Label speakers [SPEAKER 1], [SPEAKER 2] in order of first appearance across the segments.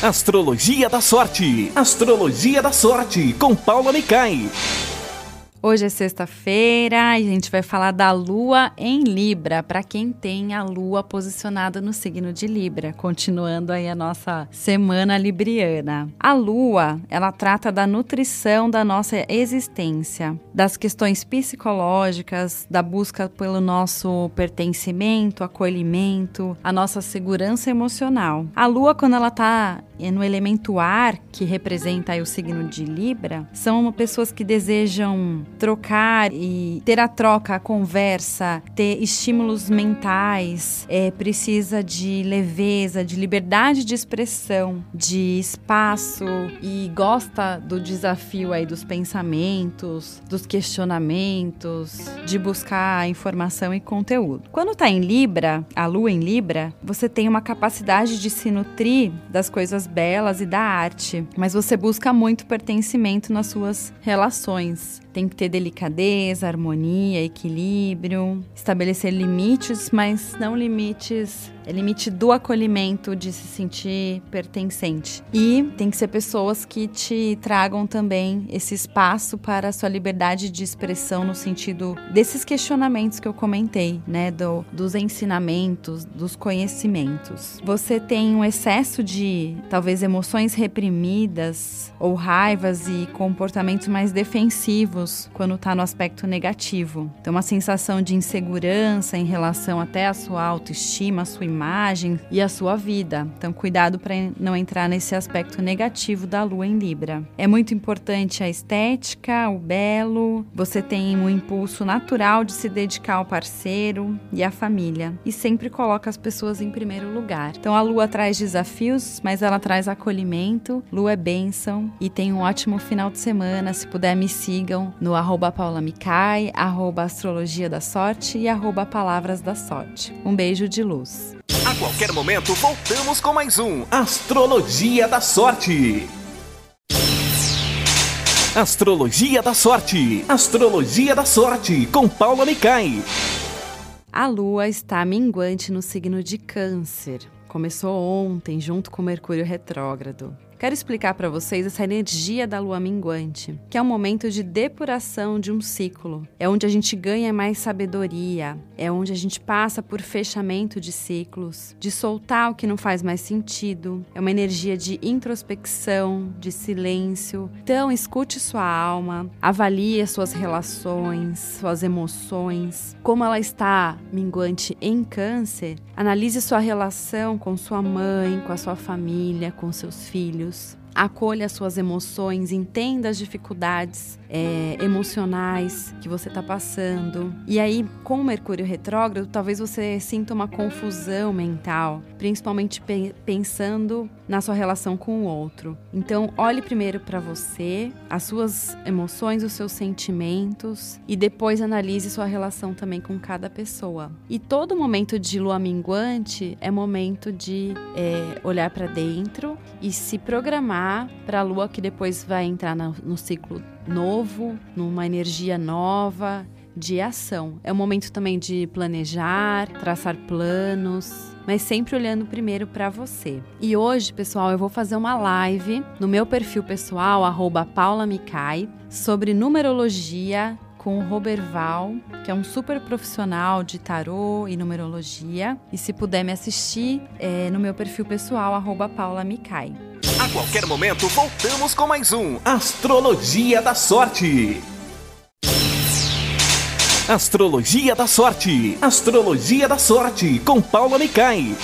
[SPEAKER 1] Astrologia da Sorte. Astrologia da Sorte com Paula Micai.
[SPEAKER 2] Hoje é sexta-feira e a gente vai falar da Lua em Libra, para quem tem a Lua posicionada no signo de Libra, continuando aí a nossa semana libriana. A Lua, ela trata da nutrição da nossa existência, das questões psicológicas, da busca pelo nosso pertencimento, acolhimento, a nossa segurança emocional. A Lua, quando ela tá no elemento ar, que representa o signo de Libra, são pessoas que desejam trocar e ter a troca, a conversa, ter estímulos mentais, é, precisa de leveza, de liberdade de expressão, de espaço e gosta do desafio aí dos pensamentos, dos questionamentos, de buscar informação e conteúdo. Quando está em Libra, a lua em Libra, você tem uma capacidade de se nutrir das coisas belas e da arte, mas você busca muito pertencimento nas suas relações. Tem que ter delicadeza, harmonia, equilíbrio, estabelecer limites, mas não limites é limite do acolhimento, de se sentir pertencente. E tem que ser pessoas que te tragam também esse espaço para a sua liberdade de expressão no sentido desses questionamentos que eu comentei, né, do, dos ensinamentos, dos conhecimentos. Você tem um excesso de talvez emoções reprimidas ou raivas e comportamentos mais defensivos quando está no aspecto negativo. Então uma sensação de insegurança em relação até à sua autoestima, à sua imagem e a sua vida. Então, cuidado para não entrar nesse aspecto negativo da lua em Libra. É muito importante a estética, o belo. Você tem um impulso natural de se dedicar ao parceiro e à família e sempre coloca as pessoas em primeiro lugar. Então, a lua traz desafios, mas ela traz acolhimento. Lua é bênção e tem um ótimo final de semana. Se puder, me sigam no arroba paulamicai, arroba astrologia da sorte e arroba palavras da sorte. Um beijo de luz.
[SPEAKER 1] A qualquer momento voltamos com mais um Astrologia da Sorte. Astrologia da Sorte. Astrologia da Sorte com Paula Micai.
[SPEAKER 2] A lua está minguante no signo de Câncer. Começou ontem, junto com Mercúrio retrógrado. Quero explicar para vocês essa energia da lua minguante, que é um momento de depuração de um ciclo. É onde a gente ganha mais sabedoria, é onde a gente passa por fechamento de ciclos, de soltar o que não faz mais sentido. É uma energia de introspecção, de silêncio. Então, escute sua alma, avalie as suas relações, suas emoções, como ela está minguante em Câncer. Analise sua relação com sua mãe, com a sua família, com seus filhos news. Acolha suas emoções, entenda as dificuldades é, emocionais que você está passando. E aí, com o Mercúrio retrógrado, talvez você sinta uma confusão mental, principalmente pe pensando na sua relação com o outro. Então, olhe primeiro para você, as suas emoções, os seus sentimentos e depois analise sua relação também com cada pessoa. E todo momento de lua minguante é momento de é, olhar para dentro e se programar para a lua que depois vai entrar no, ciclo novo, numa energia nova de ação. É o momento também de planejar, traçar planos, mas sempre olhando primeiro para você. E hoje, pessoal, eu vou fazer uma live no meu perfil pessoal @paulamicai sobre numerologia com o Roberval, que é um super profissional de tarô e numerologia. E se puder me assistir, é no meu perfil pessoal, paulamicai.
[SPEAKER 1] A qualquer momento voltamos com mais um Astrologia da Sorte. Astrologia da Sorte. Astrologia da Sorte com Paula Micai.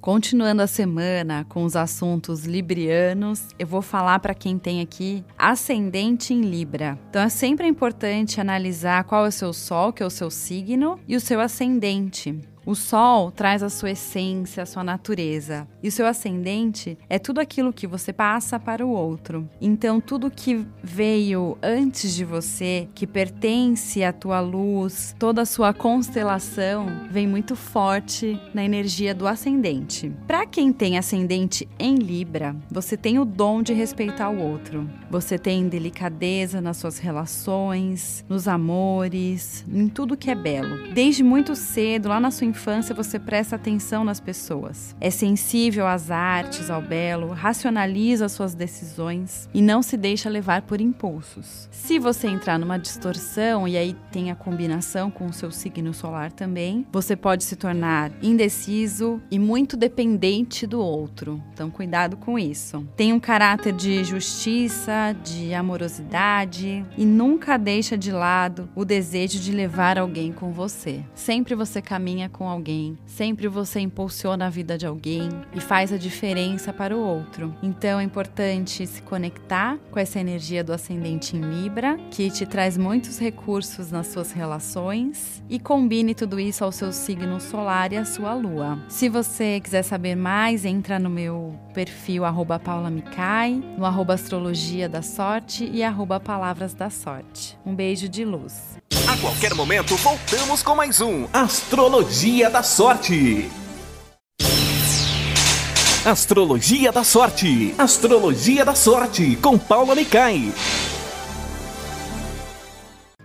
[SPEAKER 2] Continuando a semana com os assuntos librianos, eu vou falar para quem tem aqui ascendente em Libra. Então é sempre importante analisar qual é o seu sol, que é o seu signo, e o seu ascendente. O Sol traz a sua essência, a sua natureza. E o seu ascendente é tudo aquilo que você passa para o outro. Então, tudo que veio antes de você, que pertence à tua luz, toda a sua constelação, vem muito forte na energia do ascendente. Para quem tem ascendente em Libra, você tem o dom de respeitar o outro. Você tem delicadeza nas suas relações, nos amores, em tudo que é belo. Desde muito cedo, lá na sua infância você presta atenção nas pessoas. É sensível às artes, ao belo, racionaliza suas decisões e não se deixa levar por impulsos. Se você entrar numa distorção e aí tem a combinação com o seu signo solar também, você pode se tornar indeciso e muito dependente do outro. Então, cuidado com isso. Tem um caráter de justiça, de amorosidade e nunca deixa de lado o desejo de levar alguém com você. Sempre você caminha com alguém, sempre você impulsiona a vida de alguém e faz a diferença para o outro. Então é importante se conectar com essa energia do ascendente em Libra, que te traz muitos recursos nas suas relações e combine tudo isso ao seu signo solar e à sua lua. Se você quiser saber mais, entra no meu perfil paulamicai, no astrologia da sorte e palavras da sorte. Um beijo de luz.
[SPEAKER 1] A qualquer momento voltamos com mais um Astrologia da Sorte. Astrologia da Sorte. Astrologia da Sorte com Paula Micai.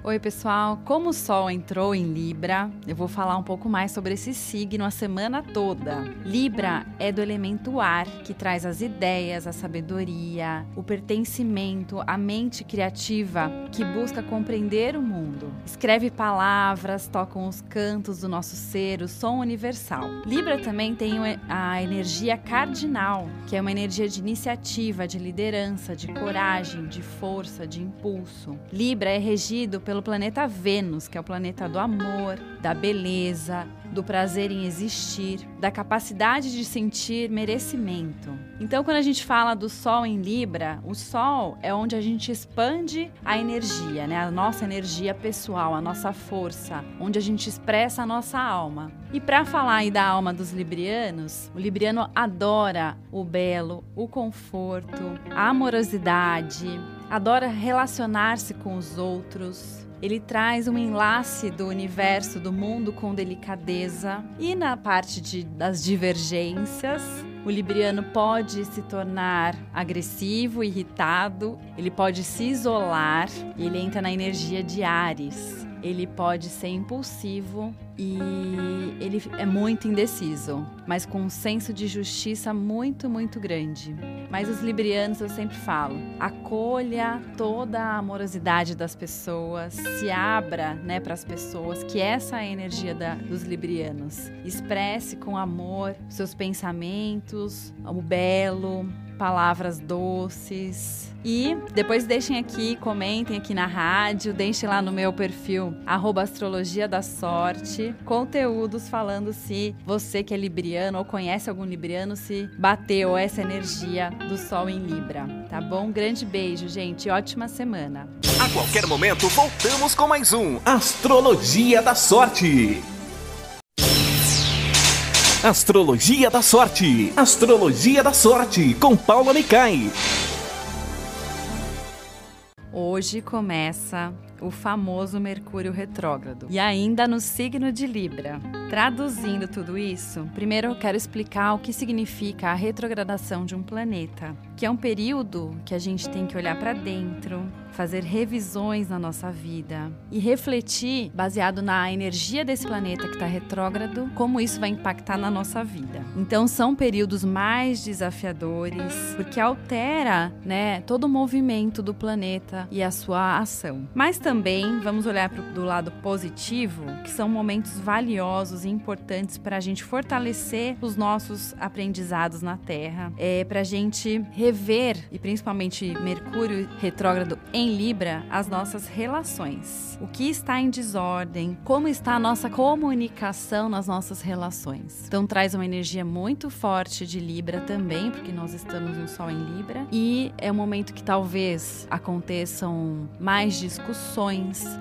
[SPEAKER 2] Oi, pessoal. Como o Sol entrou em Libra, eu vou falar um pouco mais sobre esse signo a semana toda. Libra é do elemento ar, que traz as ideias, a sabedoria, o pertencimento, a mente criativa que busca compreender o mundo. Escreve palavras, tocam os cantos do nosso ser, o som universal. Libra também tem a energia cardinal, que é uma energia de iniciativa, de liderança, de coragem, de força, de impulso. Libra é regido pelo planeta Vênus, que é o planeta do amor, da beleza, do prazer em existir, da capacidade de sentir merecimento. Então, quando a gente fala do Sol em Libra, o Sol é onde a gente expande a energia, né? A nossa energia pessoal, a nossa força, onde a gente expressa a nossa alma. E para falar aí da alma dos librianos, o libriano adora o belo, o conforto, a amorosidade, adora relacionar-se com os outros, ele traz um enlace do universo, do mundo com delicadeza. E na parte de, das divergências, o libriano pode se tornar agressivo, irritado, ele pode se isolar, ele entra na energia de Ares ele pode ser impulsivo e ele é muito indeciso, mas com um senso de justiça muito, muito grande. Mas os librianos, eu sempre falo, acolha toda a amorosidade das pessoas, se abra né, para as pessoas, que essa é a energia da, dos librianos. Expresse com amor seus pensamentos, o belo, palavras doces. E depois deixem aqui, comentem aqui na rádio, deixem lá no meu perfil, astrologia da sorte, conteúdos falando se você que é libriano ou conhece algum libriano, se bateu essa energia do Sol em Libra, tá bom? Grande beijo, gente, ótima semana.
[SPEAKER 1] A qualquer momento voltamos com mais um Astrologia da Sorte. Astrologia da Sorte. Astrologia da Sorte com Paula Micai.
[SPEAKER 2] Hoje começa o famoso Mercúrio retrógrado e ainda no signo de Libra. Traduzindo tudo isso, primeiro eu quero explicar o que significa a retrogradação de um planeta, que é um período que a gente tem que olhar para dentro, fazer revisões na nossa vida e refletir, baseado na energia desse planeta que está retrógrado, como isso vai impactar na nossa vida. Então são períodos mais desafiadores, porque altera, né, todo o movimento do planeta e a sua ação. Mas também vamos olhar pro, do lado positivo, que são momentos valiosos e importantes para a gente fortalecer os nossos aprendizados na Terra, é para a gente rever e principalmente Mercúrio retrógrado em em Libra as nossas relações. O que está em desordem, como está a nossa comunicação nas nossas relações. Então traz uma energia muito forte de Libra também, porque nós estamos no Sol em Libra. E é um momento que talvez aconteçam mais discussões,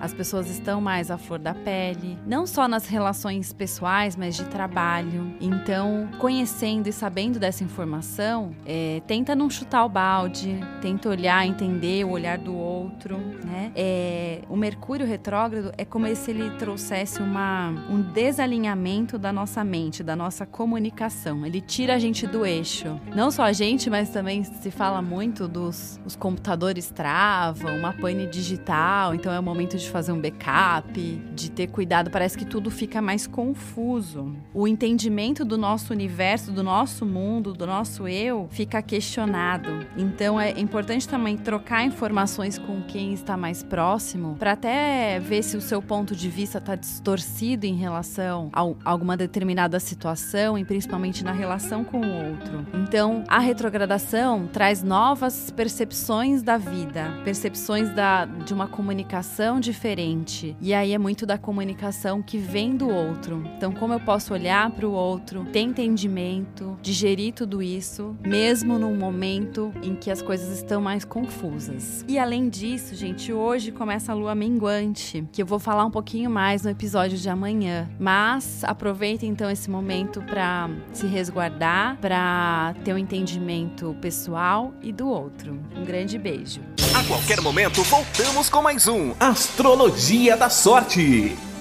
[SPEAKER 2] as pessoas estão mais à flor da pele, não só nas relações pessoais, mas de trabalho. Então, conhecendo e sabendo dessa informação, é, tenta não chutar o balde, tenta olhar, entender o olhar do outro, né? É, o Mercúrio retrógrado é como se ele trouxesse uma, um desalinhamento da nossa mente, da nossa comunicação. Ele tira a gente do eixo. Não só a gente, mas também se fala muito dos os computadores travam, uma pane digital. Então é o momento de fazer um backup, de ter cuidado. Parece que tudo fica mais confuso. O entendimento do nosso universo, do nosso mundo, do nosso eu, fica questionado. Então é importante também trocar informações com quem está mais próximo, para até ver se o seu ponto de vista está distorcido em relação a alguma determinada situação e principalmente na relação com o outro. Então, a retrogradação traz novas percepções da vida, percepções da, de uma comunicação diferente. E aí é muito da comunicação que vem do outro. Então, como eu posso olhar para o outro, ter entendimento, digerir tudo isso, mesmo num momento em que as coisas estão mais confusas. E além disso, gente, hoje começa a lua minguante, que eu vou falar um pouquinho mais no episódio de amanhã. Mas aproveita então esse momento para se resguardar, para ter um entendimento pessoal e do outro. Um grande beijo.
[SPEAKER 1] A qualquer momento voltamos com mais um Astrologia da Sorte.